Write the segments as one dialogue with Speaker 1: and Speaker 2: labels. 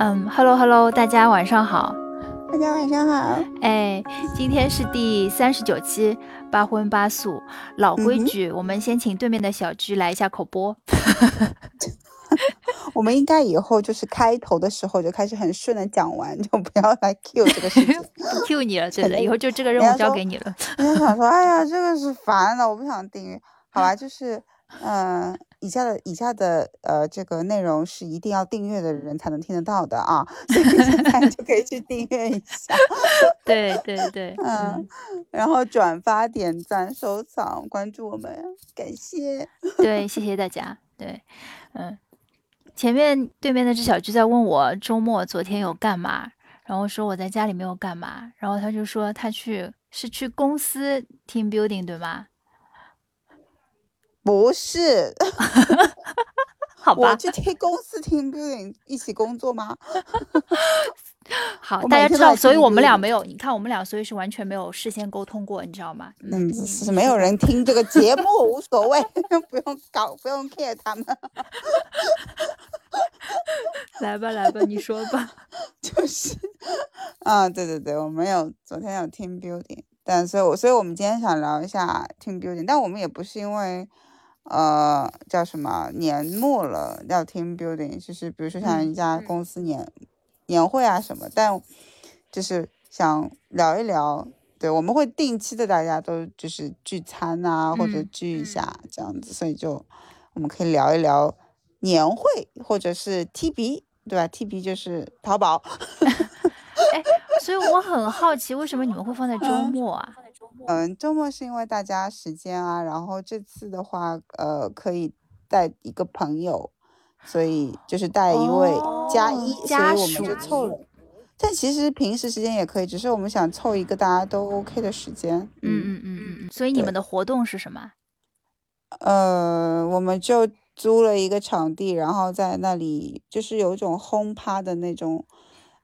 Speaker 1: 嗯，Hello Hello，大家晚上好。
Speaker 2: 大家晚上好。
Speaker 1: 哎，今天是第三十九期八荤八素，老规矩，我们先请对面的小鞠来一下口播。
Speaker 2: 我们应该以后就是开头的时候就开始很顺的讲完，就不要来 Q 这个事情。
Speaker 1: Q 你了，真的，以后就这个任务交给你了。
Speaker 2: 人家想说，哎呀，这个是烦了，我不想订阅。好吧，就是，嗯，以下的以下的呃这个内容是一定要订阅的人才能听得到的啊，所以现在就可以去订阅一下。
Speaker 1: 对对对，
Speaker 2: 嗯，然后转发、点赞、收藏、关注我们，感谢。
Speaker 1: 对，谢谢大家。对，嗯。前面对面那只小鸡在问我周末昨天有干嘛，然后说我在家里没有干嘛，然后他就说他去是去公司 team building 对吗？
Speaker 2: 不是，
Speaker 1: 好吧，
Speaker 2: 我去听公司 team building 一起工作吗？
Speaker 1: 好，大家知道，所以我们俩没有，你看我们俩，所以是完全没有事先沟通过，你知道吗？
Speaker 2: 嗯，是没有人听这个节目，无所谓，不用搞，不用 care 他们。
Speaker 1: 来吧，来吧，你说吧。
Speaker 2: 就是，啊，对对对，我们有昨天有 team building，但所以，我所以我们今天想聊一下 team building，但我们也不是因为，呃，叫什么年末了要 team building，就是比如说像一家公司年。年会啊什么，但就是想聊一聊，对，我们会定期的大家都就是聚餐啊，或者聚一下这样子，所以就我们可以聊一聊年会或者是 T B，对吧？T B 就是淘宝。
Speaker 1: 哎，所以我很好奇，为什么你们会放在周末啊？
Speaker 2: 嗯，周末是因为大家时间啊，然后这次的话，呃，可以带一个朋友。所以就是带一位加一，所以我们就凑了。但其实平时时间也可以，只是我们想凑一个大家都 OK 的时间。
Speaker 1: 嗯嗯嗯嗯嗯。所以你们的活动是什么？
Speaker 2: 呃，我们就租了一个场地，然后在那里就是有一种轰趴的那种，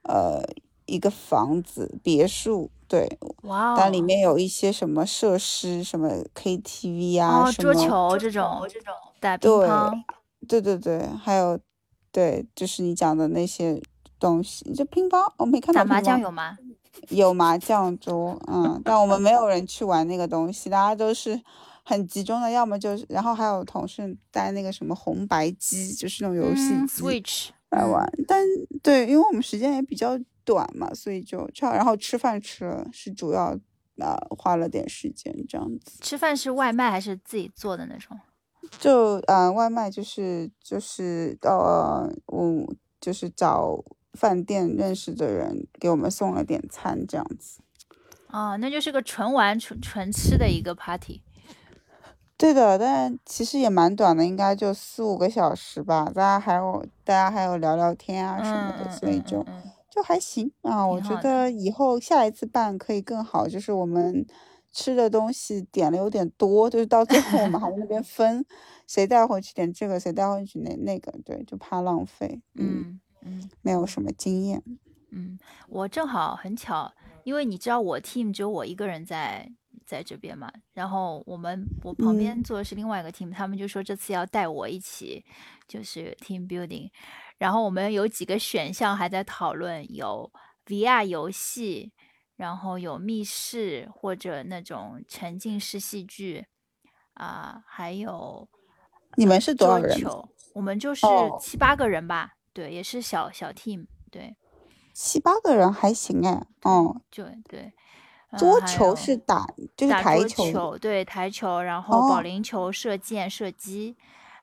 Speaker 2: 呃，一个房子别墅，对。
Speaker 1: 哇哦。
Speaker 2: 但里面有一些什么设施，什么 KTV 啊，
Speaker 1: 什么桌球这种这种打乒乓。
Speaker 2: 对对对，还有，对，就是你讲的那些东西，就乒乓，我没看到。
Speaker 1: 打麻将有吗？
Speaker 2: 有麻将桌，嗯，但我们没有人去玩那个东西，大家都是很集中的，要么就是，然后还有同事带那个什么红白机，就是那种游戏
Speaker 1: Switch
Speaker 2: 来玩。但对，因为我们时间也比较短嘛，所以就这样，然后吃饭吃了是主要，啊，花了点时间这样子。
Speaker 1: 吃饭是外卖还是自己做的那种？
Speaker 2: 就嗯，外卖就是就是呃，我就是找饭店认识的人给我们送了点餐这样子。
Speaker 1: 哦，那就是个纯玩纯纯吃的一个 party。
Speaker 2: 对的，但其实也蛮短的，应该就四五个小时吧。大家还有大家还有聊聊天啊什么的，所以就就还行啊。我觉得以后下一次办可以更好，就是我们。吃的东西点了有点多，就是到最后我们还在那边分，谁带回去点这个，谁带回去那那个，对，就怕浪费。
Speaker 1: 嗯嗯，
Speaker 2: 没有什么经验。
Speaker 1: 嗯，我正好很巧，因为你知道我 team 只有我一个人在在这边嘛，然后我们我旁边坐的是另外一个 team，他们就说这次要带我一起，就是 team building，然后我们有几个选项还在讨论，有 VR 游戏。然后有密室或者那种沉浸式戏剧，啊，还有
Speaker 2: 你们是多少人？
Speaker 1: 我们就是七八个人吧，对，也是小小 team，对，
Speaker 2: 七八个人还行哎，哦，
Speaker 1: 就对，
Speaker 2: 桌球是打就是台
Speaker 1: 球，对，台球，然后保龄球、射箭、射击，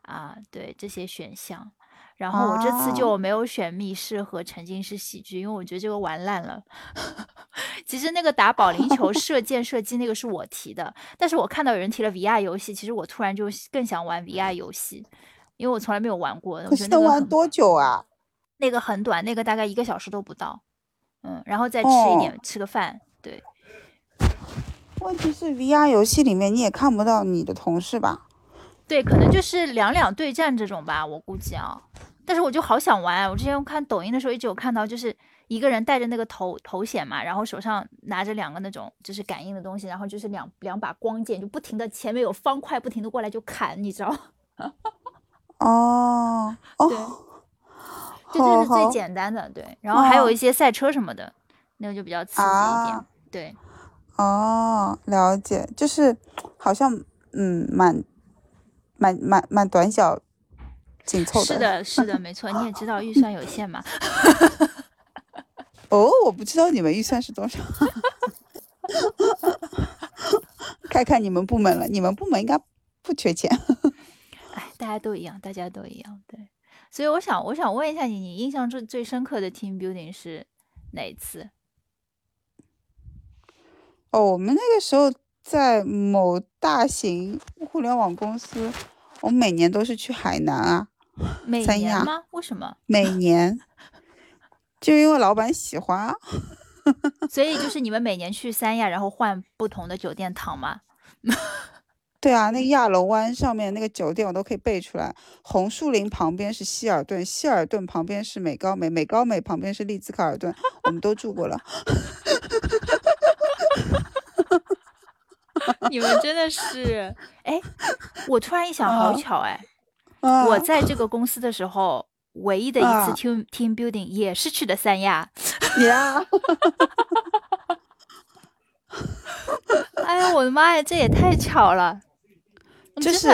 Speaker 1: 啊，对这些选项。然后我这次就没有选密室和沉浸式喜剧，因为我觉得这个玩烂了。其实那个打保龄球、射箭、射击那个是我提的，但是我看到有人提了 VR 游戏，其实我突然就更想玩 VR 游戏，因为我从来没有玩过。
Speaker 2: 可是能玩多久啊？
Speaker 1: 那个很短，那个大概一个小时都不到。嗯，然后再吃一点，吃个饭。对。
Speaker 2: 问题是 VR 游戏里面你也看不到你的同事吧？
Speaker 1: 对，可能就是两两对战这种吧，我估计啊。但是我就好想玩，我之前看抖音的时候一直有看到，就是一个人戴着那个头头显嘛，然后手上拿着两个那种就是感应的东西，然后就是两两把光剑，就不停的前面有方块不停的过来就砍，你知道？
Speaker 2: 哦，
Speaker 1: 对，这就是最简单的，对。然后还有
Speaker 2: 哦
Speaker 1: 一些赛车什么的，那个就比较刺激一点，
Speaker 2: 啊
Speaker 1: 对。
Speaker 2: 哦，了解，就是好像嗯，蛮蛮蛮蛮短小紧凑
Speaker 1: 是的，是的，没错。你也知道预算有限嘛。
Speaker 2: 哦，我不知道你们预算是多少，看看你们部门了，你们部门应该不缺钱。
Speaker 1: 哎，大家都一样，大家都一样，对。所以我想，我想问一下你，你印象最最深刻的 team building 是哪一次？
Speaker 2: 哦，我们那个时候在某大型互联网公司，我每年都是去海南啊，
Speaker 1: 每
Speaker 2: 三亚
Speaker 1: 年吗？为什么？
Speaker 2: 每年，就因为老板喜欢啊。
Speaker 1: 所以就是你们每年去三亚，然后换不同的酒店躺吗？
Speaker 2: 对啊，那个亚龙湾上面那个酒店我都可以背出来。红树林旁边是希尔顿，希尔顿旁边是美高美，美高美旁边是丽兹卡尔顿，我们都住过了。
Speaker 1: 你们真的是，哎，我突然一想，好
Speaker 2: 啊
Speaker 1: 巧哎，
Speaker 2: 啊
Speaker 1: 我在这个公司的时候，唯一的一次
Speaker 2: 啊
Speaker 1: team team building 也是去的三亚。
Speaker 2: 呀，
Speaker 1: 哎呀，我的妈呀，这也太巧了！
Speaker 2: 就是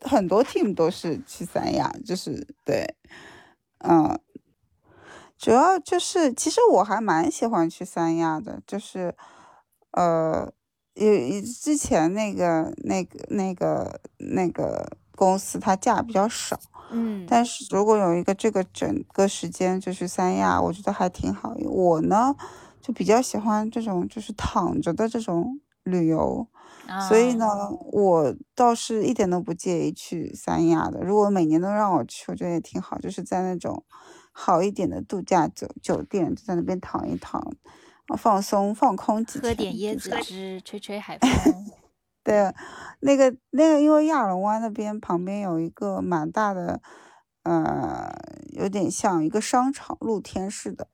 Speaker 2: 很多 team 都是去三亚，就是对，嗯，主要就是其实我还蛮喜欢去三亚的，就是呃，有之前那个那个那个那个公司它假比较少，
Speaker 1: 嗯，
Speaker 2: 但是如果有一个这个整个时间就去三亚，我觉得还挺好。我呢就比较喜欢这种就是躺着的这种旅游，所以呢，
Speaker 1: 啊
Speaker 2: 我倒是一点都不介意去三亚的。如果每年都让我去，我觉得也挺好，就是在那种好一点的度假酒酒店，就在那边躺一躺，啊放松放空几天，
Speaker 1: 喝点椰子汁，吹吹海风。
Speaker 2: 对，那个那个，因为亚龙湾那边旁边有一个蛮大的，呃，有点像一个商场，露天式的，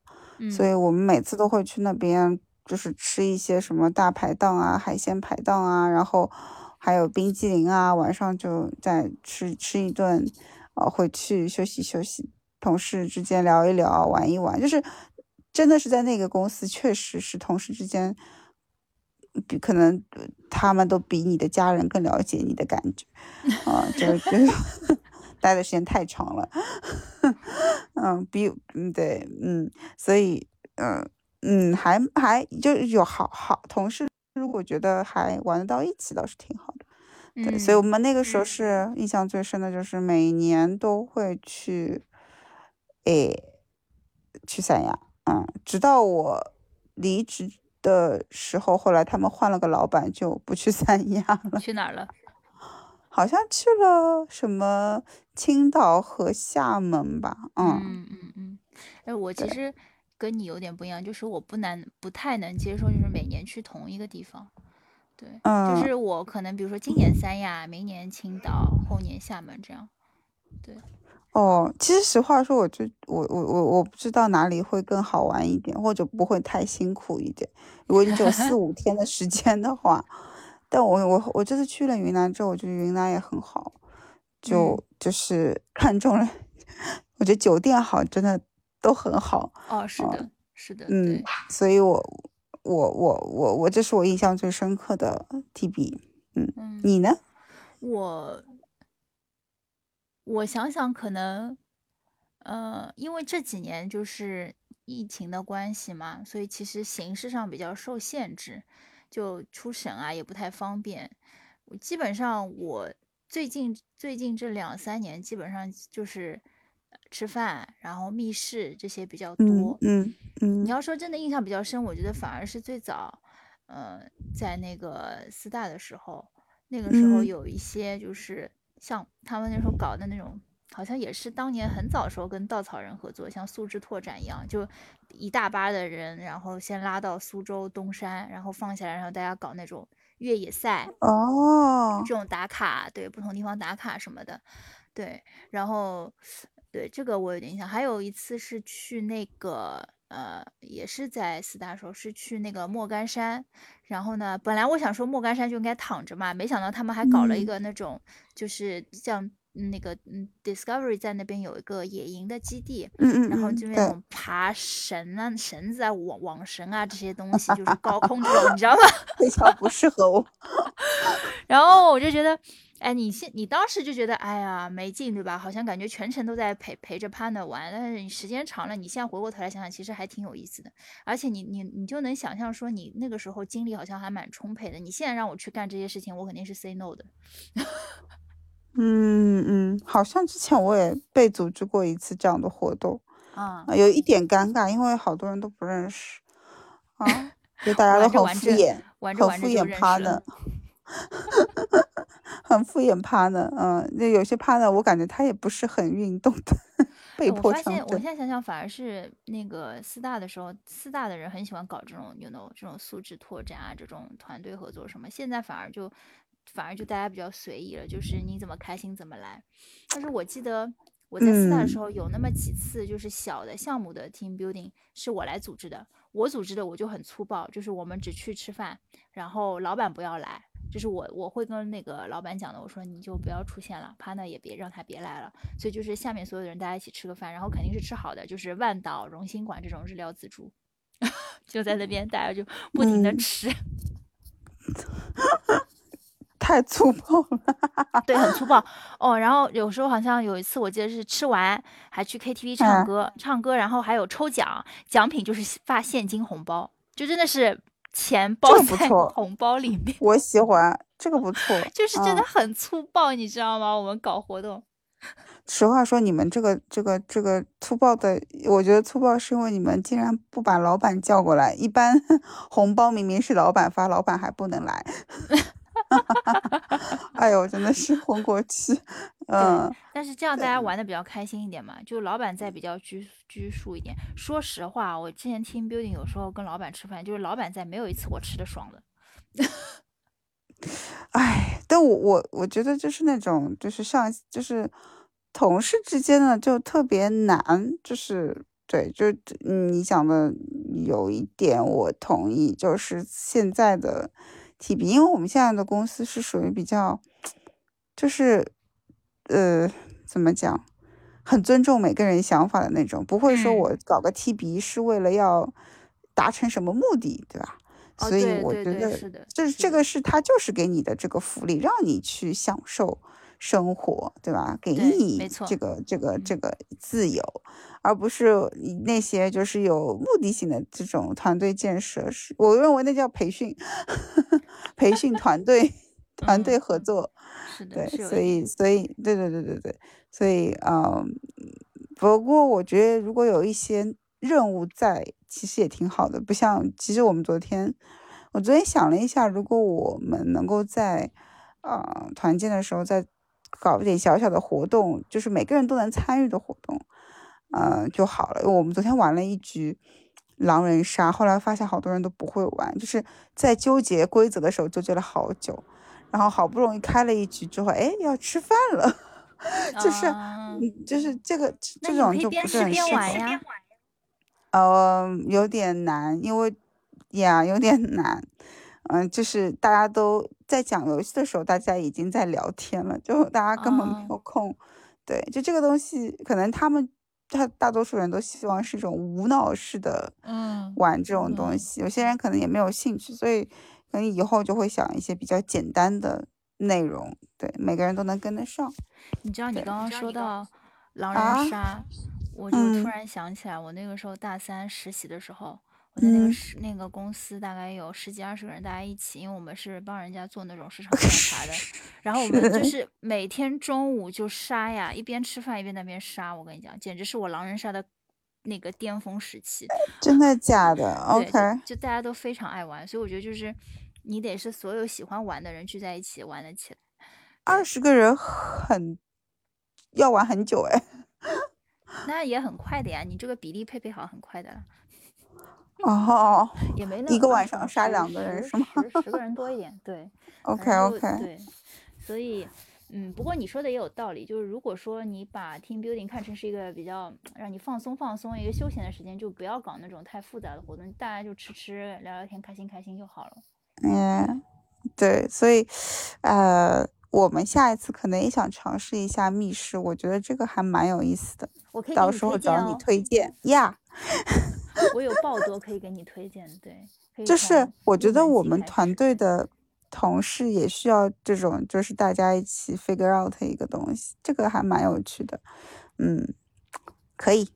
Speaker 2: 所
Speaker 1: 嗯
Speaker 2: 以我们每次都会去那边，就是吃一些什么大排档啊、海鲜排档啊，然后还有冰激凌啊，晚上就再吃吃一顿，呃，回去休息休息，同事之间聊一聊，玩一玩，就是真的是在那个公司，确实是同事之间。比可能呃他们都比你的家人更了解你的感觉，啊，就就 待的时间太长了，嗯，比嗯对嗯，所以嗯嗯还还就是有好好同事，如果觉得还玩得到一起，倒是挺好的。对，所以我
Speaker 1: 嗯
Speaker 2: 们那个时候是印象最深的，就是每年都会去，诶，去三亚，嗯，直到我离职的时候，后来他们换了个老板，就不去三亚了，
Speaker 1: 去哪儿了？
Speaker 2: 好像去了什么青岛和厦门吧，嗯，
Speaker 1: 嗯嗯嗯。哎，我其实跟你有点不一样，就是我不难不太能接受，就是每年去同一个地方。对，就
Speaker 2: 嗯
Speaker 1: 是我可能比如说今年三亚，明年青岛，后年厦门这样。对，
Speaker 2: 哦，其实实话说，我就我我我我不知道哪里会更好玩一点，或者不会太辛苦一点。如果你只有四五天的时间的话，但我我我这次去了云南之后，我觉得云南也很好，就
Speaker 1: 嗯
Speaker 2: 就是 看中了，我觉得酒店好，真的都很好，
Speaker 1: 哦，是
Speaker 2: 哦
Speaker 1: 的，是的，
Speaker 2: 嗯，，所以我我我我我这是我印象最深刻的 TB，嗯，
Speaker 1: 嗯。
Speaker 2: 你呢？
Speaker 1: 我我想想，可能，呃，因为这几年就是疫情的关系嘛，所以其实形式上比较受限制，就出省啊也不太方便。我基本上我最近最近这两三年，基本上就是呃吃饭，然后密室这些比较
Speaker 2: 嗯
Speaker 1: 多。
Speaker 2: 嗯嗯
Speaker 1: 你要说真的印象比较深，我觉得反而是最早，呃，在那个四大的时候，那个时候
Speaker 2: 嗯
Speaker 1: 有一些就是像他们那时候搞的那种，好像也是当年很早时候跟稻草人合作，像素质拓展一样，就一大巴的人，然后先拉到苏州东山，然后放下来，然后大家搞那种越野赛，
Speaker 2: 哦
Speaker 1: 这种打卡，对，不同地方打卡什么的，对，然后对这个我有点印象。还有一次是去那个呃，也是在四大时候，是去那个莫干山。然后呢，本来我想说莫干山就应该躺着嘛，没想到他们还搞了一
Speaker 2: 嗯
Speaker 1: 个那种，就是像嗯那个嗯 Discovery 在那边有一个野营的基地，
Speaker 2: 嗯嗯
Speaker 1: 然后就那种爬绳啊、绳子啊、网网绳啊这些东西，就是高空这种，你知道吗？
Speaker 2: 非常不适合我。
Speaker 1: 然后我就觉得，哎，你现你当时就觉得，哎呀没劲，对吧？好像感觉全程都在陪陪着 partner 玩，但是你时间长了，你现在回过头来想想，其实还挺有意思的。而且你你你就能想象说，你那个时候精力好像还蛮充沛的。你现在让我去干这些事情，我肯定是 say no 的。
Speaker 2: 嗯嗯，好像之前我也被组织过一次这样的活动，
Speaker 1: 啊、
Speaker 2: 啊，有一点尴尬，因为好多人都不认识，啊，就大家都很
Speaker 1: 玩着玩着
Speaker 2: 敷衍，
Speaker 1: 玩着
Speaker 2: 很敷衍趴
Speaker 1: 了
Speaker 2: 呢，很敷衍趴呢，嗯，那有些趴呢，我感觉他也不是很运动的，被
Speaker 1: 我
Speaker 2: 迫
Speaker 1: 现，我现在想想，反而是那个四大的时候，四大的人很喜欢搞这种，you know，这种素质拓展啊，这种团队合作什么。现在反而就，反而就大家比较随意了，就是你怎么开心怎么来。但是我记得我在四大的时
Speaker 2: 嗯
Speaker 1: 候，有那么几次就是小的项目的 team building 是我来组织的，我组织的我就很粗暴，就是我们只去吃饭，然后老板不要来。就是我我会跟那个老板讲的，我说你就不要出现了，partner 也别让他别来了。所以就是下面所有的人大家一起吃个饭，然后肯定是吃好的，就是万岛、荣兴馆这种日料自助，就在那边大家就不停的
Speaker 2: 嗯
Speaker 1: 吃，
Speaker 2: 太粗暴了，
Speaker 1: 对，很粗暴哦。然后有时候好像有一次我记得是吃完还去 KTV 唱
Speaker 2: 嗯
Speaker 1: 歌，唱歌然后还有抽奖，奖品就是发现金红包，就真的是钱包在 红包里面，
Speaker 2: 我喜欢这个不错，
Speaker 1: 就是真的
Speaker 2: 嗯
Speaker 1: 很粗暴，你知道吗？我们搞活动。
Speaker 2: 实话说，你们这个这个这个粗暴的，我觉得粗暴是因为你们竟然不把老板叫过来。一般红包明明是老板发，老板还不能来。哎呦，真的是混过去。嗯，
Speaker 1: 但是这样大家玩的比较开心一点嘛，就老板在比较拘拘束一点。说实话，我之前 team building 有时候跟老板吃饭，就是老板在，没有一次我吃的爽的。
Speaker 2: 哎，但我我我觉得就是那种就是上就是同事之间呢就特别难，就是对，就嗯你讲的有一点我同意，就是现在的 T B，因为我们现在的公司是属于比较，就是呃怎么讲，很尊重每个人想法的那种，不会说
Speaker 1: 嗯
Speaker 2: 我搞个 T B 是为了要达成什么目的，对吧？
Speaker 1: 哦，
Speaker 2: 所以我觉得
Speaker 1: 是的，
Speaker 2: 这
Speaker 1: 是
Speaker 2: 这个是他就是给你的这个福利，让你去享受生活，对吧？给你这个这个这
Speaker 1: 嗯
Speaker 2: 个自由，而不是你那些就是有目的性的这种团队建设。是我认为那叫培训，培训团队 团队
Speaker 1: 嗯
Speaker 2: 合作。对，所以。所以对对对对对，所以嗯，不过我觉得如果有一些任务在，其实也挺好的。不像，其实我们昨天，我昨天想了一下，如果我们能够在呃团建的时候再搞一点小小的活动，就是每个人都能参与的活动，呃就好了。因为我们昨天玩了一局狼人杀，后来发现好多人都不会玩，就是在纠结规则的时候纠结了好久。然后好不容易开了一局之后，哎，要吃饭了，就是，就是这个这种就不是很适合。
Speaker 1: 玩呀。
Speaker 2: 呃，有点难，因为呀，有点难。嗯，就是大家都在讲游戏的时候，大家已经在聊天了，就大家根本没
Speaker 1: 哦，
Speaker 2: 有空。对，就这个东西，可能他们他大多数人都希望是一种无脑式的
Speaker 1: 嗯
Speaker 2: 玩这种东
Speaker 1: 嗯。
Speaker 2: 西，有些人可能也没有兴趣，所以可能以后就会想一些比较简单的内容，对，每个人都能跟得上。
Speaker 1: 你知道你。刚刚说到狼
Speaker 2: 啊，
Speaker 1: 人杀，我就突
Speaker 2: 嗯。
Speaker 1: 然想起来，我那个时候大三实习的时候，我在那个
Speaker 2: 嗯，
Speaker 1: 那个公司大概有十几二十个人，大家一起，因为我们是帮人家做那种市场调查的，然后我们就是每天中午就杀呀，一边吃饭一边在那边杀，我跟你讲，简直是我狼人杀的那个巅峰时期。
Speaker 2: 真的假的？OK，
Speaker 1: 就大家都非常爱玩，所以我觉得就是你得是所有喜欢玩的人聚在一起玩得起来。
Speaker 2: 二十个人很要玩很久哎。
Speaker 1: 那也很快的呀，你这个比例配配好，很快的了。
Speaker 2: 哦，
Speaker 1: 也没那
Speaker 2: 一个晚上杀两个人是吗
Speaker 1: 十十个人多一点，对？
Speaker 2: OK OK，
Speaker 1: 对，所以嗯，不过你说的也有道理，就是如果说你把 team building 看成是一个比较让你放松放松一个休闲的时间，就不要搞那种太复杂的活动，大家就吃吃聊聊天，开心开心就好了。
Speaker 2: 嗯，对，所以，呃，我们下一次可能也想尝试一下密室，我觉得这个还蛮有意思的。
Speaker 1: 我可以
Speaker 2: 到时候找你推荐呀。
Speaker 1: 我有爆 多可以给你推荐，对。
Speaker 2: 就是我觉得我们团队的同事也需要这种，就是大家一起 figure out 一个东西，这个还蛮有趣的。嗯，可以。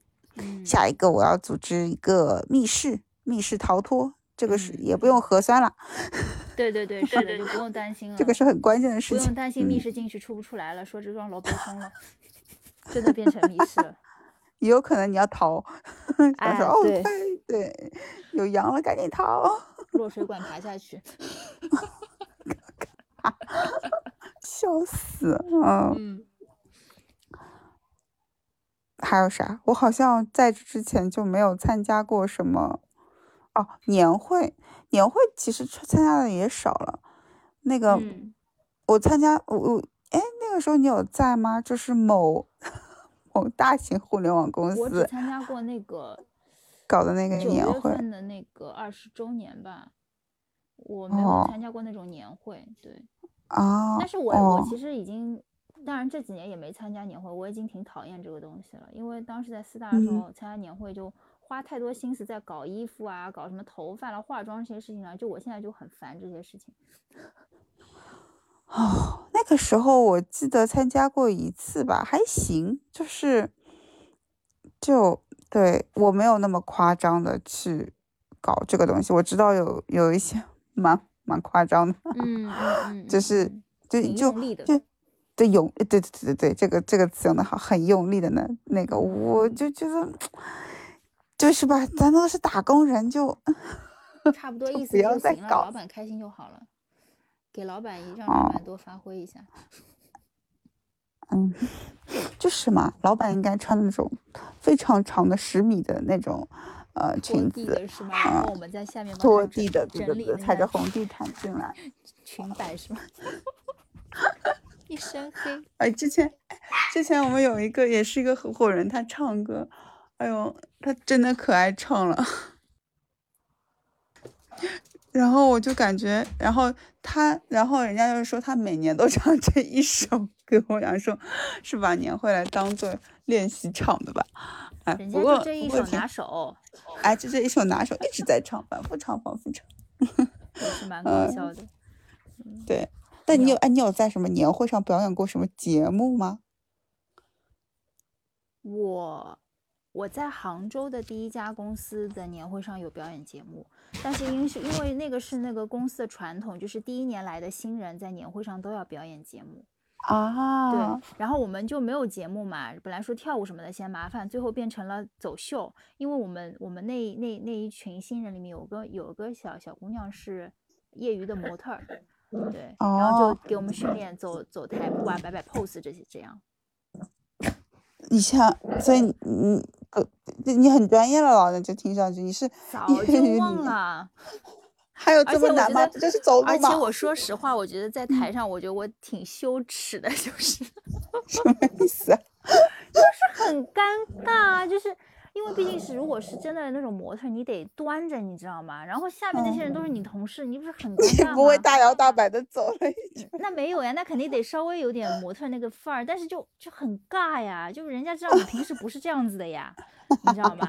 Speaker 2: 下一个我要组织一个密室，密室逃脱，这个是也不用核酸了。
Speaker 1: 对对对，是的，就不用担心了。
Speaker 2: 这个是很关键的事情。
Speaker 1: 不用担心密室进去出不出来了，说这幢楼被封了，真的变成密室了。
Speaker 2: 也有可能你要逃，
Speaker 1: 哎，
Speaker 2: 对对，有羊了，赶紧逃，
Speaker 1: 落水 管爬下去，
Speaker 2: 笑死，嗯，还有啥？我好像在这之前就没有参加过什么，哦，年会，年会其实参加的也少了，那个，我参加，我我，哎，那个时候你有在吗？就是某。大型互联网公司，
Speaker 1: 我只参加过那个
Speaker 2: 搞的那个年会
Speaker 1: 的那个二十周年吧，我没有参加过那种年会。对
Speaker 2: 啊，
Speaker 1: 但是我我其实已经，当然这几年也没参加年会，我已经挺讨厌这个东西了。因为当时在四大的时候参加年会，就花太多心思在搞衣服啊，搞什么头发了、化妆这些事情上，就我现在就很烦这些事情。
Speaker 2: 个时候我记得参加过一次吧，还行，就是，就对我没有那么夸张的去搞这个东西。我知道有有一些蛮蛮夸张的，
Speaker 1: 嗯 嗯，
Speaker 2: 就是就就就对用对对对对对，这个这个词用的好，很用力的那那个，我就觉得就是吧，咱都是打工人，就
Speaker 1: 差不多意思就行了，老板开心就好了。给老板一让老板多发挥一下，
Speaker 2: 嗯，就是嘛，老板应该穿那种非常长的十米的那种呃裙子，
Speaker 1: 是吗？然后我们在下面
Speaker 2: 拖地的，对对对，踩着红地毯进来，
Speaker 1: 裙摆是吗？一身黑。
Speaker 2: 哎，之前之前我们有一个也是一个合伙人，他唱歌，哎呦，他真的可爱唱了。然后我就感觉，然后他，然后人家就是说他每年都唱这一首歌，我想说，是把年会来当做练习唱的吧？哎，不过
Speaker 1: 这一首拿手，
Speaker 2: 哎，就这一首拿手，一直在唱，反复唱，反复唱，
Speaker 1: 也是蛮搞笑的。
Speaker 2: 对，但你有哎，你有在什么年会上表演过什么节目吗？
Speaker 1: 我。我在杭州的第一家公司的年会上有表演节目，但是因是因为那个是那个公司的传统，就是第一年来的新人在年会上都要表演节目
Speaker 2: 啊。
Speaker 1: 对，然后我们就没有节目嘛，本来说跳舞什么的嫌麻烦，最后变成了走秀，因为我们我们那那那一群新人里面有个有个小小姑娘是业余的模特，对，然后就给我们训练走走台步啊，摆摆 pose 这些这样。
Speaker 2: 你像，所以你。你很专业了，老人就听上去你是
Speaker 1: 早就忘了，
Speaker 2: 还有这么难吗？就是走路
Speaker 1: 吗？而且我说实话，我觉得在台上，我觉得我挺羞耻的，就是
Speaker 2: 什么意思？
Speaker 1: 就是很尴尬，就是。因为毕竟是，如果是真的那种模特，你得端着，你知道吗？然后下面那些人都是你同事，你不是很 尴尬吗？
Speaker 2: 不会大摇大摆的走了。
Speaker 1: 那没有呀，那肯定得稍微有点模特那个范儿，但是就就很尬呀，就是人家知道你平时不是这样子的呀，你知道吗？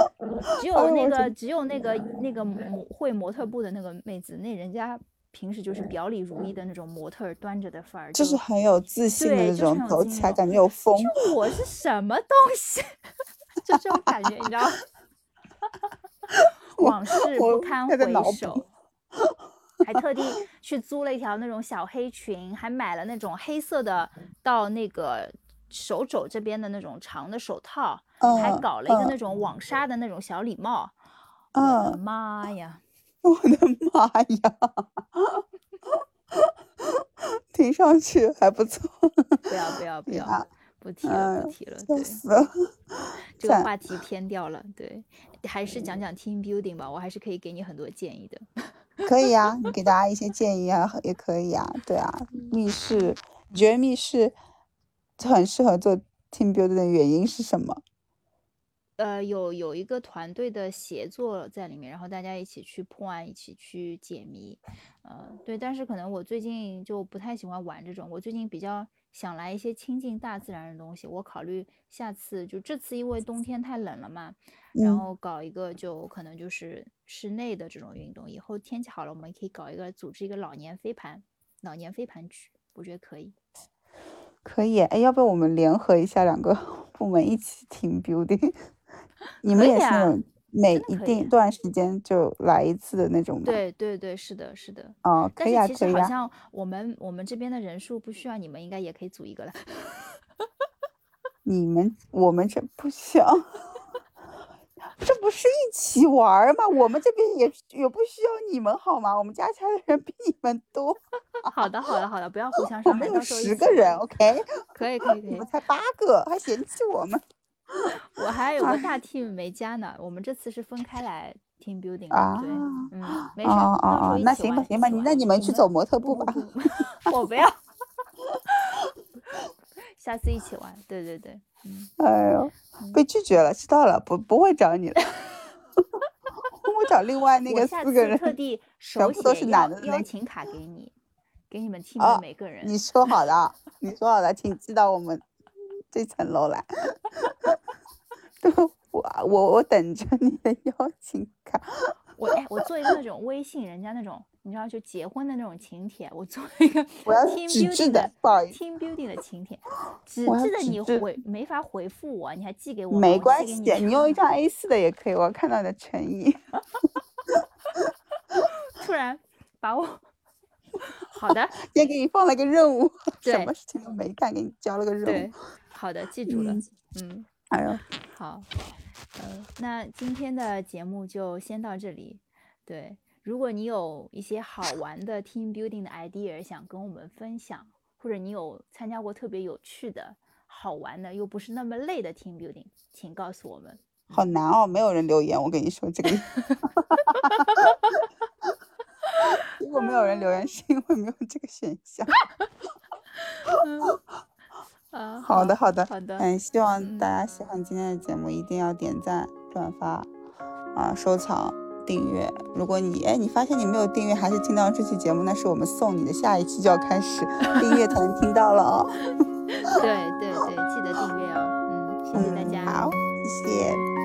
Speaker 1: 只有那个只有那个那个模会模特部的那个妹子，那人家平时就是表里如一的那种模特端着的范儿，
Speaker 2: 就是很有自信的那种，走起来感觉有风。
Speaker 1: 就我是什么东西？就这种感觉，你知道吗？往事不堪回首，还特地去租了一条那种小黑裙，还买了那种黑色的到那个手肘这边的那种长的手套，还搞了一个那种网纱的那种小礼帽。我的妈呀！
Speaker 2: 我的妈呀！听上去还不错。
Speaker 1: 不要不要不要！不提了，不提了，对，这个话题偏掉了，对，还是讲讲 team building 吧，我还是可以给你很多建议的。
Speaker 2: 可以啊，你给大家一些建议啊，也可以啊，对啊，密室，你觉得密室很适合做 team building 的原因是什么？
Speaker 1: 呃，有有一个团队的协作在里面，然后大家一起去破案，一起去解谜，呃，对。但是可能我最近就不太喜欢玩这种，我最近比较想来一些亲近大自然的东西。我考虑下次就这次因为冬天太冷了嘛，然后搞一个就可能就是室内的这种运动。以后天气好了，我们可以搞一个组织一个老年飞盘，老年飞盘局，我觉得可以。
Speaker 2: 可以，哎，要不要我们联合一下两个部门一起 team building？你们也是每一定段时间就来一次的那种吗？
Speaker 1: 对对对，是的，是的。
Speaker 2: 哦，可以啊，可以啊。
Speaker 1: 其实好像我们我们这边的人数不需要，你们应该也可以组一个了。
Speaker 2: 你们我们这不需要，这不是一起玩吗？我们这边也也不需要你们好吗？我们加起来的人比你们多。
Speaker 1: 好的，好的，好的，不要互相伤害。
Speaker 2: 我们有十个人，OK？
Speaker 1: 可以，可以，可以。
Speaker 2: 我们才八个，还嫌弃我们？
Speaker 1: 我还有个大 team 没加呢，我们这次是分开来 team building 啊，对，嗯，没事，
Speaker 2: 哦哦那行吧，行吧，你那你们去走模特步吧
Speaker 1: 我不要，下次一起玩，对对对，
Speaker 2: 嗯，哎呦，被拒绝了，知道了，不不会找你了，我找另外那个四个人，
Speaker 1: 特地手写邀请卡给你，给你们 team 的每个人，
Speaker 2: 你说好的，你说好的，请寄到我们。这层楼来，我我我等着你的邀请卡。
Speaker 1: 我我做一个那种微信人家那种，你知道就结婚的那种请帖，我做一个。
Speaker 2: 我要纸质的，不好意
Speaker 1: 思。Team building 的请帖，纸质的你回没法回复我，你还寄给我。
Speaker 2: 没关系，
Speaker 1: 你
Speaker 2: 用一张 A 四的也可以，我看到你的诚意。
Speaker 1: 突然把我。好的，
Speaker 2: 先给你放了个任务，什么事情都没干，给你交了个任
Speaker 1: 务。好的，记住了。
Speaker 2: 嗯，哎呦，
Speaker 1: 好，呃，那今天的节目就先到这里。对，如果你有一些好玩的 team building 的 idea 想跟我们分享，或者你有参加过特别有趣的好玩的又不是那么累的 team building，请告诉我们。
Speaker 2: 好难哦，没有人留言，我跟你说这个。如果没有人留言，是因为没有这个选项。好的，好的，
Speaker 1: 好的。
Speaker 2: 嗯，希望大家喜欢今天的节目，一定要点赞、转发啊、收藏、订阅。如果你哎，你发现你没有订阅，还是听到这期节目，那是我们送你的，下一期就要开始订阅才能听到了哦。
Speaker 1: 对对对，记得订阅哦。嗯，谢谢大家。
Speaker 2: 好，谢谢。